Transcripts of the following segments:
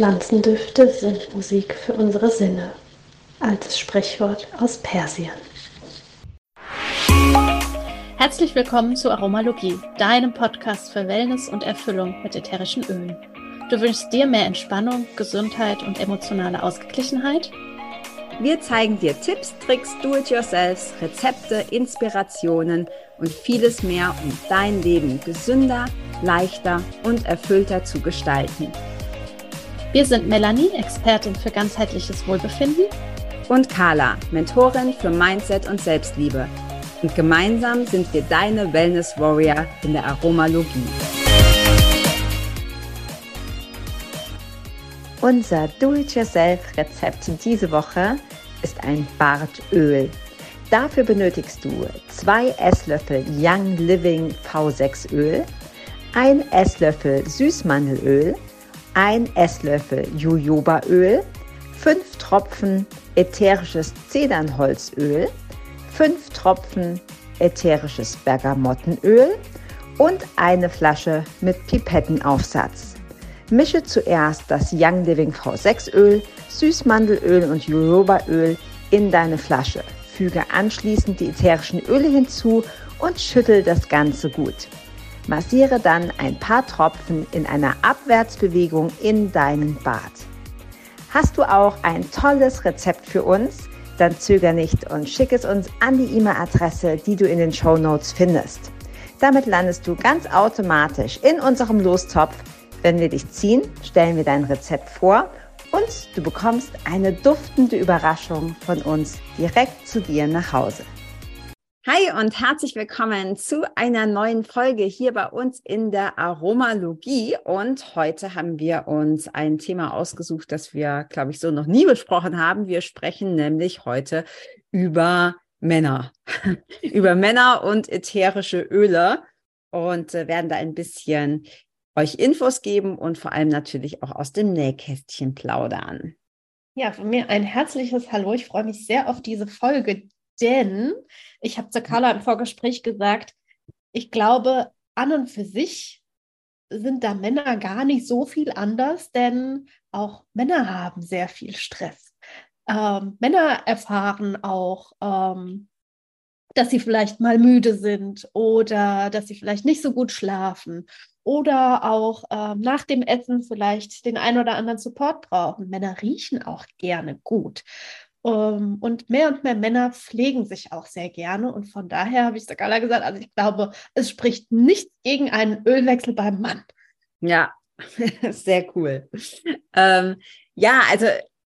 Pflanzendüfte sind Musik für unsere Sinne. Altes Sprichwort aus Persien. Herzlich willkommen zu Aromalogie, deinem Podcast für Wellness und Erfüllung mit ätherischen Ölen. Du wünschst dir mehr Entspannung, Gesundheit und emotionale Ausgeglichenheit? Wir zeigen dir Tipps, Tricks, Do-it-yourselfs, Rezepte, Inspirationen und vieles mehr, um dein Leben gesünder, leichter und erfüllter zu gestalten. Wir sind Melanie, Expertin für ganzheitliches Wohlbefinden. Und Carla, Mentorin für Mindset und Selbstliebe. Und gemeinsam sind wir deine Wellness Warrior in der Aromalogie. Unser Do-it-yourself-Rezept diese Woche ist ein Bartöl. Dafür benötigst du zwei Esslöffel Young Living V6 Öl, ein Esslöffel Süßmandelöl, ein Esslöffel Jojobaöl, 5 Tropfen ätherisches Zedernholzöl, 5 Tropfen ätherisches Bergamottenöl und eine Flasche mit Pipettenaufsatz. Mische zuerst das Young Living V6 Öl, Süßmandelöl und Jojobaöl in deine Flasche. Füge anschließend die ätherischen Öle hinzu und schüttel das Ganze gut. Massiere dann ein paar Tropfen in einer Abwärtsbewegung in deinen Bart. Hast du auch ein tolles Rezept für uns? Dann zöger nicht und schick es uns an die E-Mail-Adresse, die du in den Show Notes findest. Damit landest du ganz automatisch in unserem Lostopf. Wenn wir dich ziehen, stellen wir dein Rezept vor und du bekommst eine duftende Überraschung von uns direkt zu dir nach Hause. Hi und herzlich willkommen zu einer neuen Folge hier bei uns in der Aromalogie. Und heute haben wir uns ein Thema ausgesucht, das wir, glaube ich, so noch nie besprochen haben. Wir sprechen nämlich heute über Männer, über Männer und ätherische Öle und äh, werden da ein bisschen euch Infos geben und vor allem natürlich auch aus dem Nähkästchen plaudern. Ja, von mir ein herzliches Hallo. Ich freue mich sehr auf diese Folge, denn ich habe zu Carla im Vorgespräch gesagt, ich glaube, an und für sich sind da Männer gar nicht so viel anders, denn auch Männer haben sehr viel Stress. Ähm, Männer erfahren auch, ähm, dass sie vielleicht mal müde sind oder dass sie vielleicht nicht so gut schlafen oder auch ähm, nach dem Essen vielleicht den einen oder anderen Support brauchen. Männer riechen auch gerne gut. Ähm, und mehr und mehr Männer pflegen sich auch sehr gerne. Und von daher habe ich Sakala gesagt, also ich glaube, es spricht nichts gegen einen Ölwechsel beim Mann. Ja, sehr cool. Ähm, ja, also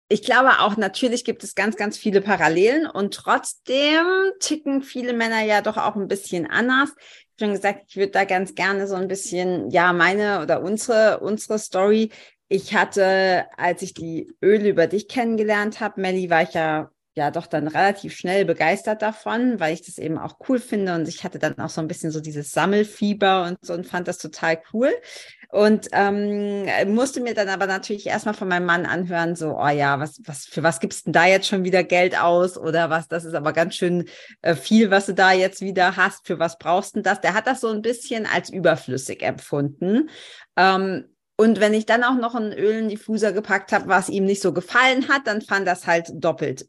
ich glaube auch, natürlich gibt es ganz, ganz viele Parallelen und trotzdem ticken viele Männer ja doch auch ein bisschen anders. Ich habe schon gesagt, ich würde da ganz gerne so ein bisschen, ja, meine oder unsere, unsere Story ich hatte, als ich die Öle über dich kennengelernt habe, Melly, war ich ja ja doch dann relativ schnell begeistert davon, weil ich das eben auch cool finde und ich hatte dann auch so ein bisschen so dieses Sammelfieber und so und fand das total cool und ähm, musste mir dann aber natürlich erstmal von meinem Mann anhören, so, oh ja, was, was, für was gibst denn da jetzt schon wieder Geld aus oder was, das ist aber ganz schön äh, viel, was du da jetzt wieder hast, für was brauchst du das? Der hat das so ein bisschen als überflüssig empfunden. Ähm, und wenn ich dann auch noch einen Öldiffuser gepackt habe, was ihm nicht so gefallen hat, dann fand das halt doppelt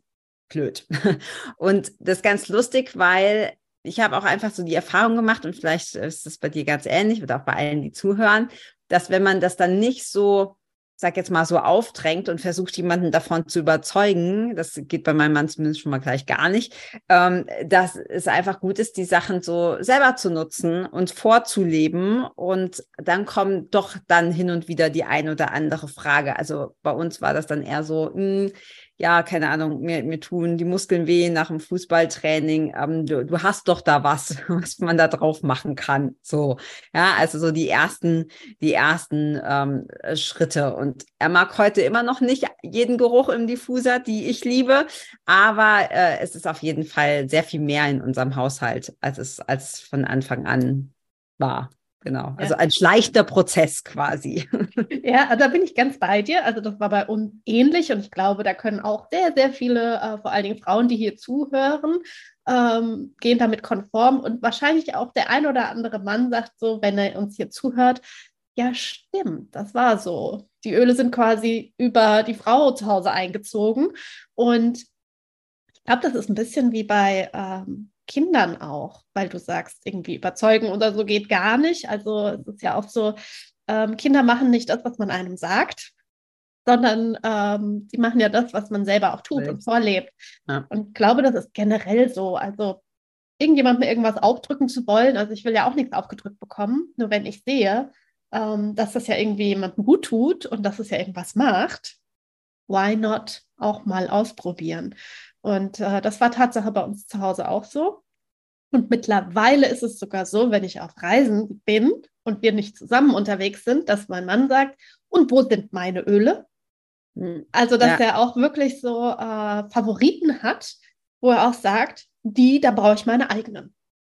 blöd. Und das ist ganz lustig, weil ich habe auch einfach so die Erfahrung gemacht und vielleicht ist es bei dir ganz ähnlich oder auch bei allen, die zuhören, dass wenn man das dann nicht so sag jetzt mal so aufdrängt und versucht jemanden davon zu überzeugen, das geht bei meinem Mann zumindest schon mal gleich gar nicht, ähm, dass es einfach gut ist, die Sachen so selber zu nutzen und vorzuleben und dann kommt doch dann hin und wieder die ein oder andere Frage. Also bei uns war das dann eher so, mh, hm, ja, keine Ahnung, mir, mir tun die Muskeln weh nach dem Fußballtraining. Ähm, du, du hast doch da was, was man da drauf machen kann. So, ja, also so die ersten, die ersten ähm, Schritte. Und er mag heute immer noch nicht jeden Geruch im Diffuser, die ich liebe, aber äh, es ist auf jeden Fall sehr viel mehr in unserem Haushalt, als es als von Anfang an war. Genau, also ja. ein schleichter Prozess quasi. Ja, da bin ich ganz bei dir. Also das war bei uns ähnlich und ich glaube, da können auch sehr, sehr viele, äh, vor allen Dingen Frauen, die hier zuhören, ähm, gehen damit konform und wahrscheinlich auch der ein oder andere Mann sagt so, wenn er uns hier zuhört, ja stimmt, das war so. die Öle sind quasi über die Frau zu Hause eingezogen. Und ich glaube, das ist ein bisschen wie bei ähm, Kindern auch, weil du sagst, irgendwie überzeugen oder so geht gar nicht. Also es ist ja auch so, ähm, Kinder machen nicht das, was man einem sagt, sondern ähm, die machen ja das, was man selber auch tut Richtig. und vorlebt. Ja. Und ich glaube, das ist generell so. Also irgendjemandem irgendwas aufdrücken zu wollen, also ich will ja auch nichts aufgedrückt bekommen, nur wenn ich sehe, ähm, dass das ja irgendwie jemandem gut tut und dass es ja irgendwas macht, why not auch mal ausprobieren? Und äh, das war Tatsache bei uns zu Hause auch so. Und mittlerweile ist es sogar so, wenn ich auf Reisen bin und wir nicht zusammen unterwegs sind, dass mein Mann sagt, und wo sind meine Öle? Hm. Also, dass ja. er auch wirklich so äh, Favoriten hat, wo er auch sagt, die, da brauche ich meine eigenen.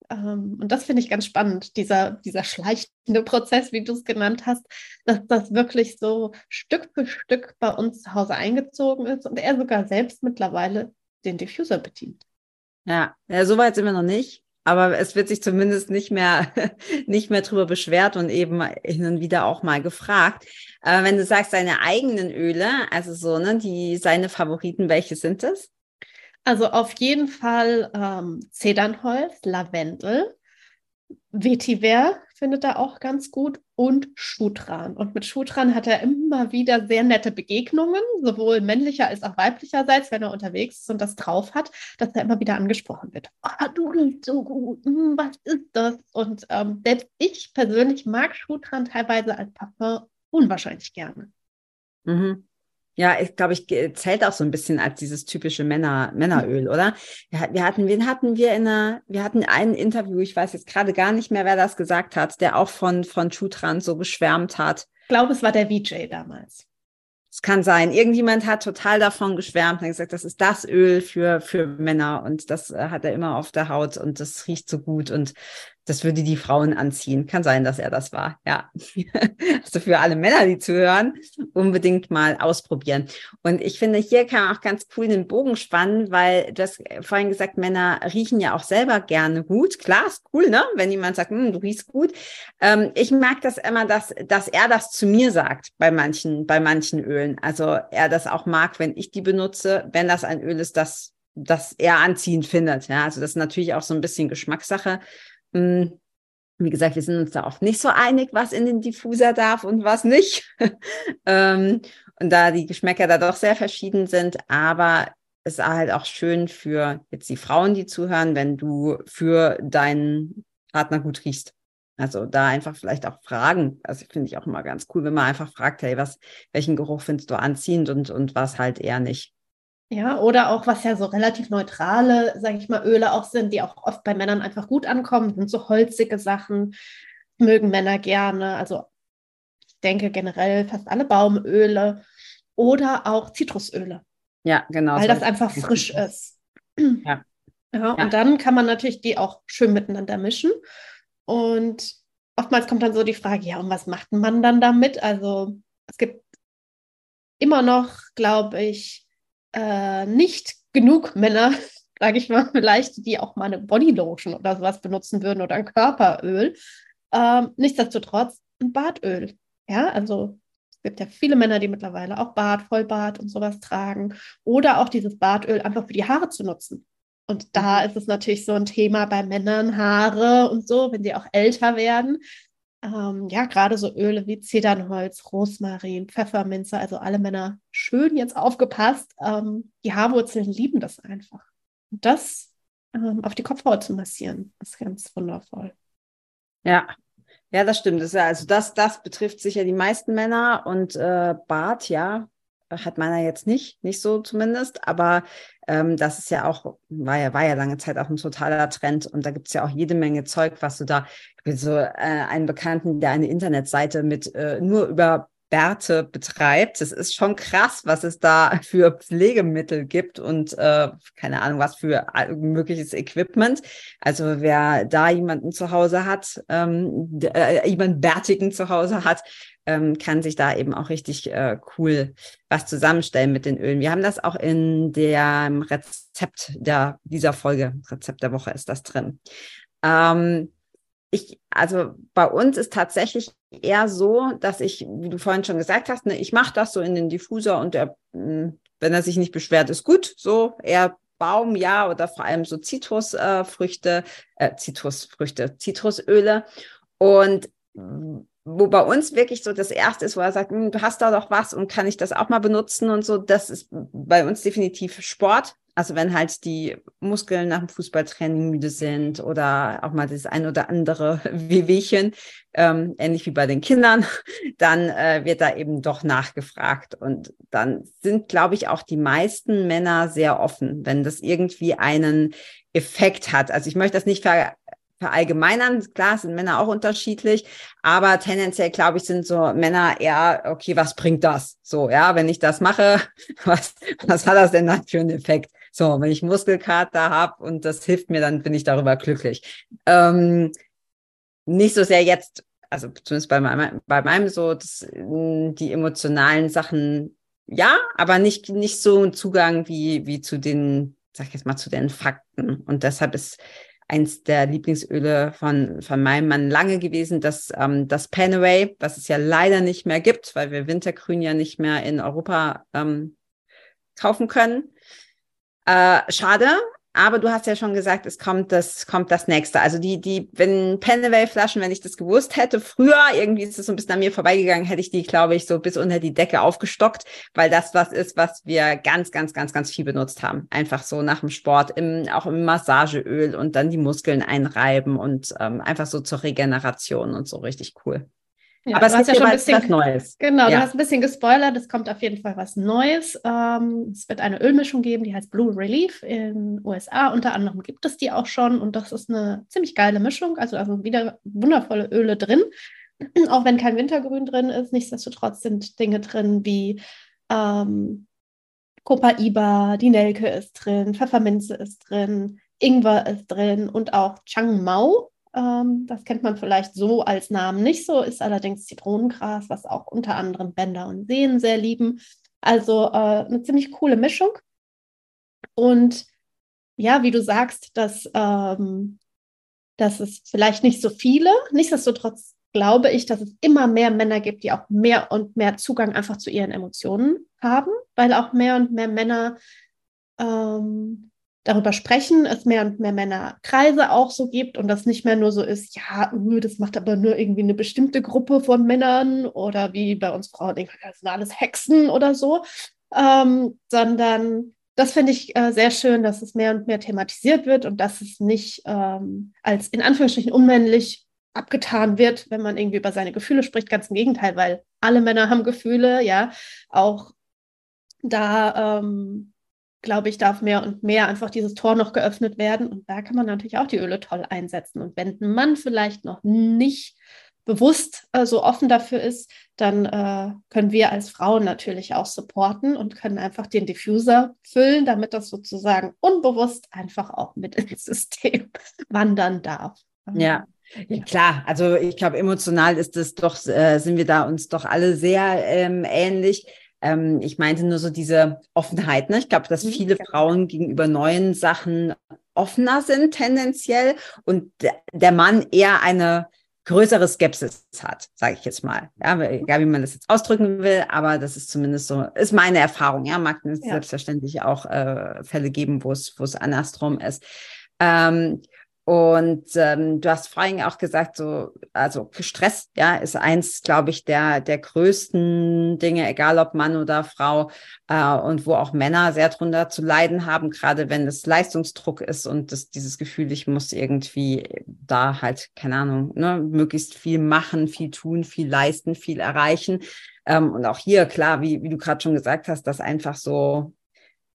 Ähm, und das finde ich ganz spannend, dieser, dieser schleichende Prozess, wie du es genannt hast, dass das wirklich so Stück für Stück bei uns zu Hause eingezogen ist und er sogar selbst mittlerweile den Diffuser bedient. Ja, ja so weit sind wir noch nicht. Aber es wird sich zumindest nicht mehr, nicht mehr drüber beschwert und eben hin und wieder auch mal gefragt. Äh, wenn du sagst, seine eigenen Öle, also so, ne, die, seine Favoriten, welche sind das? Also auf jeden Fall ähm, Zedernholz, Lavendel, Vetiver findet er auch ganz gut und Schutran. Und mit Schutran hat er immer wieder sehr nette Begegnungen, sowohl männlicher als auch weiblicherseits, wenn er unterwegs ist und das drauf hat, dass er immer wieder angesprochen wird. Oh, du riechst so gut, hm, was ist das? Und ähm, selbst ich persönlich mag Schutran teilweise als Parfum unwahrscheinlich gerne. Mhm. Ja, ich glaube, ich zählt auch so ein bisschen als dieses typische Männer, Männeröl, oder? Wir, wir hatten, wen hatten wir in einer, wir hatten ein Interview, ich weiß jetzt gerade gar nicht mehr, wer das gesagt hat, der auch von, von Chutran so geschwärmt hat. Ich glaube, es war der VJ damals. Es kann sein. Irgendjemand hat total davon geschwärmt und gesagt, das ist das Öl für, für Männer und das äh, hat er immer auf der Haut und das riecht so gut und das würde die Frauen anziehen. Kann sein, dass er das war. Ja. also für alle Männer, die zuhören, unbedingt mal ausprobieren. Und ich finde, hier kann man auch ganz cool den Bogen spannen, weil du hast vorhin gesagt, Männer riechen ja auch selber gerne gut. Klar, ist cool, ne? Wenn jemand sagt, hm, du riechst gut. Ähm, ich mag das immer, dass, dass er das zu mir sagt bei manchen, bei manchen Ölen. Also er das auch mag, wenn ich die benutze, wenn das ein Öl ist, das das er anziehend findet. Ja, also das ist natürlich auch so ein bisschen Geschmackssache. Hm, wie gesagt, wir sind uns da oft nicht so einig, was in den Diffuser darf und was nicht. ähm, und da die Geschmäcker da doch sehr verschieden sind, aber es ist halt auch schön für jetzt die Frauen, die zuhören, wenn du für deinen Partner gut riechst. Also da einfach vielleicht auch fragen. Also finde ich auch immer ganz cool, wenn man einfach fragt, hey, was, welchen Geruch findest du anziehend und, und was halt eher nicht. Ja, oder auch, was ja so relativ neutrale, sage ich mal, Öle auch sind, die auch oft bei Männern einfach gut ankommen, sind so holzige Sachen, mögen Männer gerne. Also ich denke generell fast alle Baumöle oder auch Zitrusöle. Ja, genau. Weil das einfach frisch ist. Ja. ja. Und dann kann man natürlich die auch schön miteinander mischen. Und oftmals kommt dann so die Frage, ja, und was macht man dann damit? Also es gibt immer noch, glaube ich, äh, nicht genug Männer, sage ich mal, vielleicht, die auch mal eine Bodylotion oder sowas benutzen würden oder ein Körperöl. Ähm, nichtsdestotrotz ein Bartöl. Ja, also es gibt ja viele Männer, die mittlerweile auch Bart, Vollbart und sowas tragen. Oder auch dieses Bartöl einfach für die Haare zu nutzen. Und da mhm. ist es natürlich so ein Thema bei Männern, Haare und so, wenn sie auch älter werden, ähm, ja, gerade so Öle wie Zedernholz, Rosmarin, Pfefferminze, also alle Männer schön jetzt aufgepasst. Ähm, die Haarwurzeln lieben das einfach. Und das ähm, auf die Kopfhaut zu massieren, ist ganz wundervoll. Ja, ja, das stimmt. Das, also das, das betrifft sicher die meisten Männer und äh, Bart, ja, hat meiner jetzt nicht, nicht so zumindest, aber ähm, das ist ja auch, war ja, war ja lange Zeit auch ein totaler Trend und da gibt es ja auch jede Menge Zeug, was du da, ich bin so äh, einen Bekannten, der eine Internetseite mit äh, nur über Bärte betreibt. Das ist schon krass, was es da für Pflegemittel gibt und äh, keine Ahnung, was für mögliches Equipment. Also wer da jemanden zu Hause hat, ähm, äh, jemanden Bärtigen zu Hause hat, ähm, kann sich da eben auch richtig äh, cool was zusammenstellen mit den Ölen. Wir haben das auch in dem Rezept der, dieser Folge, Rezept der Woche ist das drin. Ähm, ich, also bei uns ist tatsächlich eher so, dass ich, wie du vorhin schon gesagt hast, ne, ich mache das so in den Diffuser und der, hm, wenn er sich nicht beschwert, ist gut. So eher Baum, ja, oder vor allem so Zitrusfrüchte, äh, Zitrusfrüchte, Zitrusöle. Und wo bei uns wirklich so das erste ist, wo er sagt, hm, du hast da doch was und kann ich das auch mal benutzen und so, das ist bei uns definitiv Sport. Also wenn halt die Muskeln nach dem Fußballtraining müde sind oder auch mal das ein oder andere Wehwehchen, ähm, ähnlich wie bei den Kindern, dann äh, wird da eben doch nachgefragt. Und dann sind, glaube ich, auch die meisten Männer sehr offen, wenn das irgendwie einen Effekt hat. Also ich möchte das nicht ver verallgemeinern. Klar, sind Männer auch unterschiedlich, aber tendenziell, glaube ich, sind so Männer eher, okay, was bringt das? So, ja, wenn ich das mache, was, was hat das denn dann für einen Effekt? So, wenn ich Muskelkater habe und das hilft mir, dann bin ich darüber glücklich. Ähm, nicht so sehr jetzt, also zumindest bei meinem, bei meinem so, das, die emotionalen Sachen, ja, aber nicht, nicht so ein Zugang wie, wie zu den, sag ich jetzt mal, zu den Fakten. Und deshalb ist eins der Lieblingsöle von, von meinem Mann lange gewesen, das, ähm, das Panaway, was es ja leider nicht mehr gibt, weil wir Wintergrün ja nicht mehr in Europa ähm, kaufen können. Äh, schade, aber du hast ja schon gesagt, es kommt das, kommt das nächste. Also die, die, wenn Penaway-Flaschen, wenn ich das gewusst hätte, früher, irgendwie ist es so ein bisschen an mir vorbeigegangen, hätte ich die, glaube ich, so bis unter die Decke aufgestockt, weil das was ist, was wir ganz, ganz, ganz, ganz viel benutzt haben. Einfach so nach dem Sport, im, auch im Massageöl und dann die Muskeln einreiben und ähm, einfach so zur Regeneration und so richtig cool. Ja, aber es ist ja schon ein bisschen was Neues. Genau, ja. du hast ein bisschen gespoilert. Es kommt auf jeden Fall was Neues. Ähm, es wird eine Ölmischung geben, die heißt Blue Relief in den USA. Unter anderem gibt es die auch schon und das ist eine ziemlich geile Mischung. Also, also wieder wundervolle Öle drin. auch wenn kein Wintergrün drin ist, nichtsdestotrotz sind Dinge drin wie ähm, Copaiba, die Nelke ist drin, Pfefferminze ist drin, Ingwer ist drin und auch Chang Mao ähm, das kennt man vielleicht so als Namen nicht so, ist allerdings Zitronengras, was auch unter anderem Bänder und Sehnen sehr lieben. Also äh, eine ziemlich coole Mischung. Und ja, wie du sagst, dass, ähm, dass es vielleicht nicht so viele, nichtsdestotrotz glaube ich, dass es immer mehr Männer gibt, die auch mehr und mehr Zugang einfach zu ihren Emotionen haben, weil auch mehr und mehr Männer ähm, darüber sprechen, es mehr und mehr Männerkreise auch so gibt und das nicht mehr nur so ist, ja, uh, das macht aber nur irgendwie eine bestimmte Gruppe von Männern oder wie bei uns Frauen, das sind alles Hexen oder so, ähm, sondern das finde ich äh, sehr schön, dass es mehr und mehr thematisiert wird und dass es nicht ähm, als in Anführungsstrichen unmännlich abgetan wird, wenn man irgendwie über seine Gefühle spricht. Ganz im Gegenteil, weil alle Männer haben Gefühle, ja. Auch da ähm, glaube ich, darf mehr und mehr einfach dieses Tor noch geöffnet werden. Und da kann man natürlich auch die Öle toll einsetzen. Und wenn ein Mann vielleicht noch nicht bewusst äh, so offen dafür ist, dann äh, können wir als Frauen natürlich auch supporten und können einfach den Diffuser füllen, damit das sozusagen unbewusst einfach auch mit ins System wandern darf. Ja. Ja, klar, also ich glaube, emotional ist es doch, äh, sind wir da uns doch alle sehr ähm, ähnlich. Ähm, ich meinte nur so diese Offenheit. Ne? Ich glaube, dass mhm, viele ja. Frauen gegenüber neuen Sachen offener sind tendenziell und der Mann eher eine größere Skepsis hat, sage ich jetzt mal. Ja, egal wie man das jetzt ausdrücken will, aber das ist zumindest so, ist meine Erfahrung. Ja, mag es ja. selbstverständlich auch äh, Fälle geben, wo es wo es andersrum ist. Ähm, und ähm, du hast vorhin auch gesagt, so, also Stress, ja, ist eins, glaube ich, der, der größten Dinge, egal ob Mann oder Frau, äh, und wo auch Männer sehr drunter zu leiden haben, gerade wenn es Leistungsdruck ist und das, dieses Gefühl, ich muss irgendwie da halt, keine Ahnung, ne, möglichst viel machen, viel tun, viel leisten, viel erreichen. Ähm, und auch hier, klar, wie, wie du gerade schon gesagt hast, dass einfach so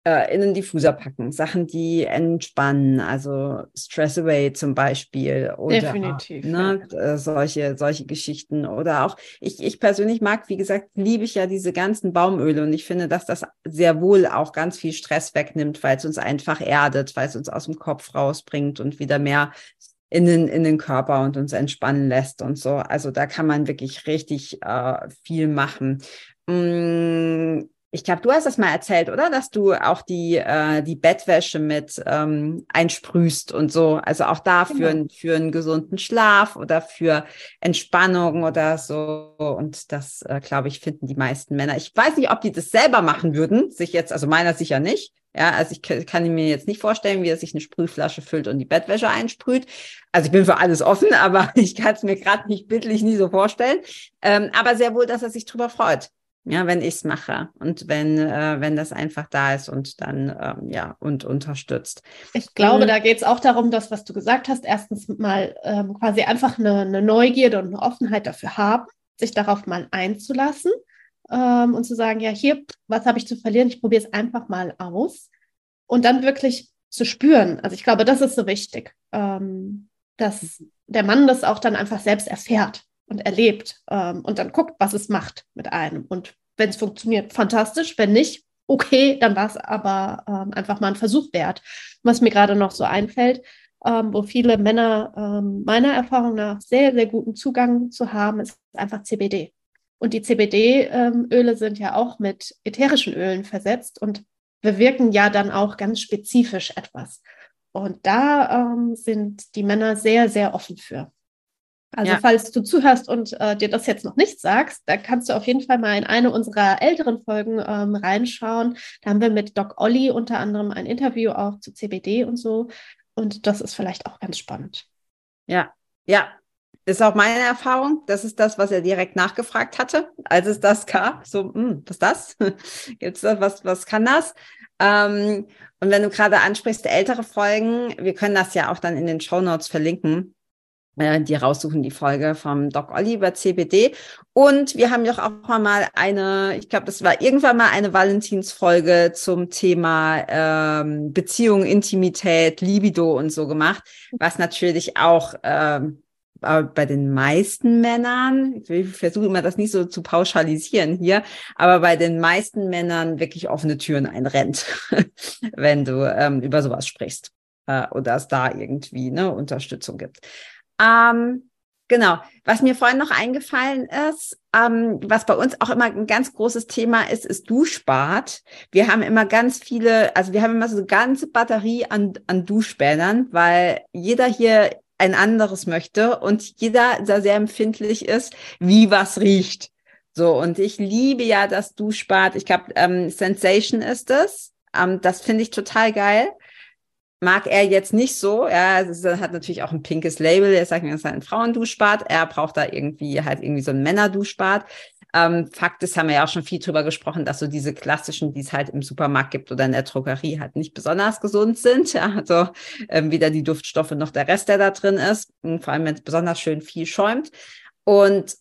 äh, in den Diffuser packen. Sachen, die entspannen, also Stress Away zum Beispiel. Oder, Definitiv. Ne, ja. Äh, solche, solche Geschichten. Oder auch, ich, ich persönlich mag, wie gesagt, liebe ich ja diese ganzen Baumöle und ich finde, dass das sehr wohl auch ganz viel Stress wegnimmt, weil es uns einfach erdet, weil es uns aus dem Kopf rausbringt und wieder mehr in den, in den Körper und uns entspannen lässt und so. Also da kann man wirklich richtig äh, viel machen. Mm, ich glaube, du hast das mal erzählt, oder? Dass du auch die, äh, die Bettwäsche mit ähm, einsprühst und so. Also auch da für, genau. für einen gesunden Schlaf oder für Entspannung oder so. Und das, äh, glaube ich, finden die meisten Männer. Ich weiß nicht, ob die das selber machen würden, sich jetzt, also meiner sicher nicht. Ja, also ich kann mir jetzt nicht vorstellen, wie er sich eine Sprühflasche füllt und die Bettwäsche einsprüht. Also ich bin für alles offen, aber ich kann es mir gerade nicht bildlich nie so vorstellen. Ähm, aber sehr wohl, dass er sich drüber freut ja, wenn ich es mache und wenn, äh, wenn das einfach da ist und dann ähm, ja und unterstützt. Ich glaube, mhm. da geht es auch darum, dass, was du gesagt hast, erstens mal ähm, quasi einfach eine, eine, Neugierde und eine Offenheit dafür haben, sich darauf mal einzulassen ähm, und zu sagen, ja, hier, was habe ich zu verlieren? Ich probiere es einfach mal aus und dann wirklich zu spüren. Also ich glaube, das ist so wichtig, ähm, dass der Mann das auch dann einfach selbst erfährt und erlebt ähm, und dann guckt, was es macht mit einem. Und wenn es funktioniert, fantastisch. Wenn nicht, okay, dann war es aber ähm, einfach mal ein Versuch wert. Was mir gerade noch so einfällt, ähm, wo viele Männer ähm, meiner Erfahrung nach sehr, sehr guten Zugang zu haben, ist einfach CBD. Und die CBD-Öle sind ja auch mit ätherischen Ölen versetzt und bewirken ja dann auch ganz spezifisch etwas. Und da ähm, sind die Männer sehr, sehr offen für. Also ja. falls du zuhörst und äh, dir das jetzt noch nicht sagst, da kannst du auf jeden Fall mal in eine unserer älteren Folgen ähm, reinschauen. Da haben wir mit Doc Olli unter anderem ein Interview auch zu CBD und so. Und das ist vielleicht auch ganz spannend. Ja, ja. Ist auch meine Erfahrung. Das ist das, was er direkt nachgefragt hatte, als es das gab. So, mh, hm, was ist das? Gibt es da was, was kann das? Ähm, und wenn du gerade ansprichst, ältere Folgen, wir können das ja auch dann in den Show Notes verlinken äh, die raussuchen, die Folge vom Doc Olli über CBD. Und wir haben ja auch mal eine, ich glaube, das war irgendwann mal eine Valentinsfolge zum Thema ähm, Beziehung, Intimität, Libido und so gemacht, was natürlich auch ähm, bei den meisten Männern, ich versuche immer das nicht so zu pauschalisieren hier, aber bei den meisten Männern wirklich offene Türen einrennt, wenn du ähm, über sowas sprichst äh, oder es da irgendwie eine Unterstützung gibt. Ähm, genau. Was mir vorhin noch eingefallen ist, ähm, was bei uns auch immer ein ganz großes Thema ist, ist Duschbad. Wir haben immer ganz viele, also wir haben immer so eine ganze Batterie an, an Duschbädern, weil jeder hier ein anderes möchte und jeder da sehr empfindlich ist, wie was riecht. So, und ich liebe ja das Duschbad. Ich glaube, ähm, Sensation ist es. Ähm, das finde ich total geil mag er jetzt nicht so. Es hat natürlich auch ein pinkes Label. Er sagt mir, es ist ein Frauenduschbad. Er braucht da irgendwie halt irgendwie so ein Männerduschbad. Ähm, Fakt ist, haben wir ja auch schon viel drüber gesprochen, dass so diese klassischen, die es halt im Supermarkt gibt oder in der Drogerie, halt nicht besonders gesund sind. Ja, also ähm, weder die Duftstoffe noch der Rest, der da drin ist. Und vor allem, wenn es besonders schön viel schäumt. Und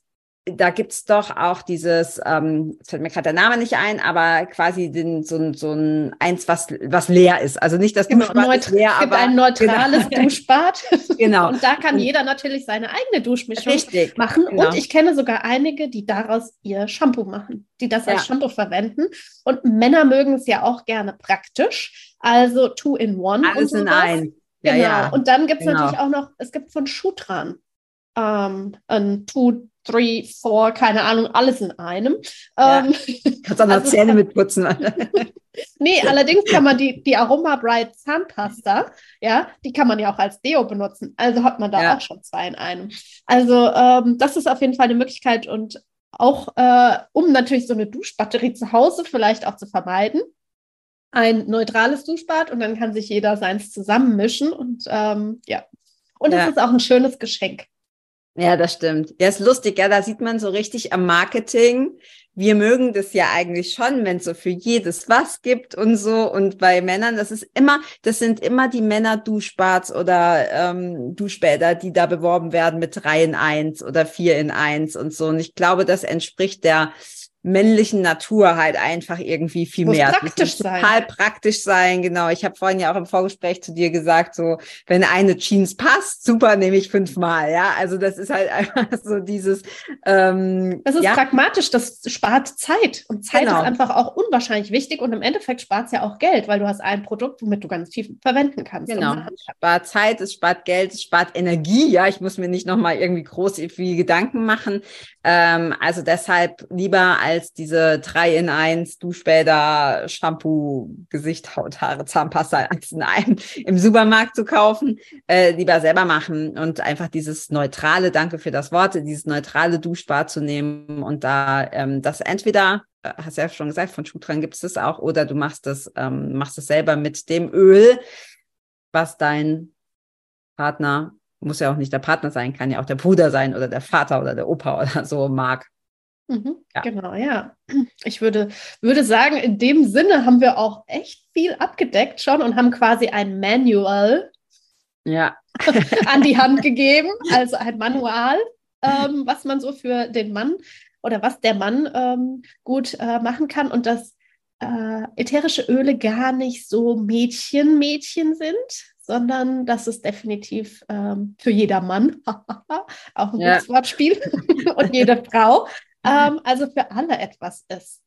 da gibt's doch auch dieses, ähm, fällt mir gerade der Name nicht ein, aber quasi den, so, ein so ein eins, was, was leer ist. Also nicht das genau, Duschbad ist leer, es gibt aber ein neutrales genau. Duschbad. genau. Und da kann jeder natürlich seine eigene Duschmischung Richtig, machen. Genau. Und ich kenne sogar einige, die daraus ihr Shampoo machen, die das als ja. Shampoo verwenden. Und Männer mögen es ja auch gerne praktisch. Also two in one. Alles in ein. Ja, genau. Ja. Und dann gibt's genau. natürlich auch noch, es gibt von Schutran ähm, ein Two Three, Four, keine Ahnung, alles in einem. Ja. Ähm, Kannst auch noch also, Zähne mitputzen. nee, allerdings kann man die, die Aroma Bright Zahnpasta, ja, die kann man ja auch als Deo benutzen. Also hat man da ja. auch schon zwei in einem. Also ähm, das ist auf jeden Fall eine Möglichkeit und auch, äh, um natürlich so eine Duschbatterie zu Hause vielleicht auch zu vermeiden, ein neutrales Duschbad und dann kann sich jeder seins zusammenmischen und ähm, ja. Und es ja. ist auch ein schönes Geschenk. Ja, das stimmt. Ja, ist lustig, ja, da sieht man so richtig am Marketing. Wir mögen das ja eigentlich schon, wenn es so für jedes was gibt und so. Und bei Männern, das ist immer, das sind immer die Männer-Duschbads oder ähm, Duschbäder, die da beworben werden mit drei in eins oder vier in eins und so. Und ich glaube, das entspricht der männlichen Natur halt einfach irgendwie viel Muss mehr. praktisch sein. Total praktisch sein, genau. Ich habe vorhin ja auch im Vorgespräch zu dir gesagt, so wenn eine Jeans passt, super, nehme ich fünfmal. Ja, also das ist halt einfach so dieses. Ähm, das ist ja. pragmatisch, das spart Zeit und Zeit genau. ist einfach auch unwahrscheinlich wichtig und im Endeffekt spart es ja auch Geld, weil du hast ein Produkt, womit du ganz viel verwenden kannst. Genau, es spart Zeit, es spart Geld, es spart Energie. Ja, ich muss mir nicht noch mal irgendwie groß viel Gedanken machen. Ähm, also deshalb lieber als als diese 3 in 1 Duschbäder, Shampoo, Gesicht, Haut, Haare, Zahnpasta in einem im Supermarkt zu kaufen, äh, lieber selber machen und einfach dieses neutrale, danke für das Wort, dieses neutrale Duschbad zu nehmen und da ähm, das entweder äh, hast ja schon gesagt, von Schutran gibt es das auch, oder du machst das, ähm, machst es selber mit dem Öl, was dein Partner muss ja auch nicht der Partner sein, kann ja auch der Bruder sein oder der Vater oder der Opa oder so mag. Mhm, ja. Genau, ja. Ich würde, würde sagen, in dem Sinne haben wir auch echt viel abgedeckt schon und haben quasi ein Manual ja. an die Hand gegeben, also ein Manual, ähm, was man so für den Mann oder was der Mann ähm, gut äh, machen kann und dass äh, ätherische Öle gar nicht so Mädchen-Mädchen sind, sondern dass es definitiv ähm, für jeder Mann, auch ein ja. gutes Wortspiel, und jede Frau, ähm, also für alle etwas ist.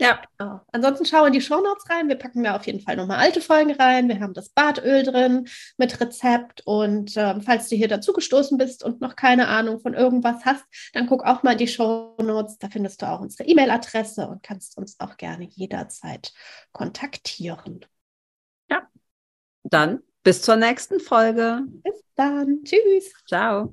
Ja. Genau. Ansonsten schau in die Shownotes rein. Wir packen da auf jeden Fall nochmal alte Folgen rein. Wir haben das Badöl drin mit Rezept. Und ähm, falls du hier dazu gestoßen bist und noch keine Ahnung von irgendwas hast, dann guck auch mal in die Shownotes. Da findest du auch unsere E-Mail-Adresse und kannst uns auch gerne jederzeit kontaktieren. Ja. Dann bis zur nächsten Folge. Bis dann. Tschüss. Ciao.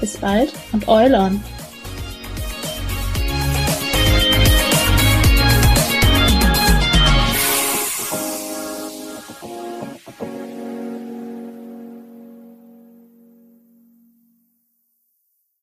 Bis bald und Eulon!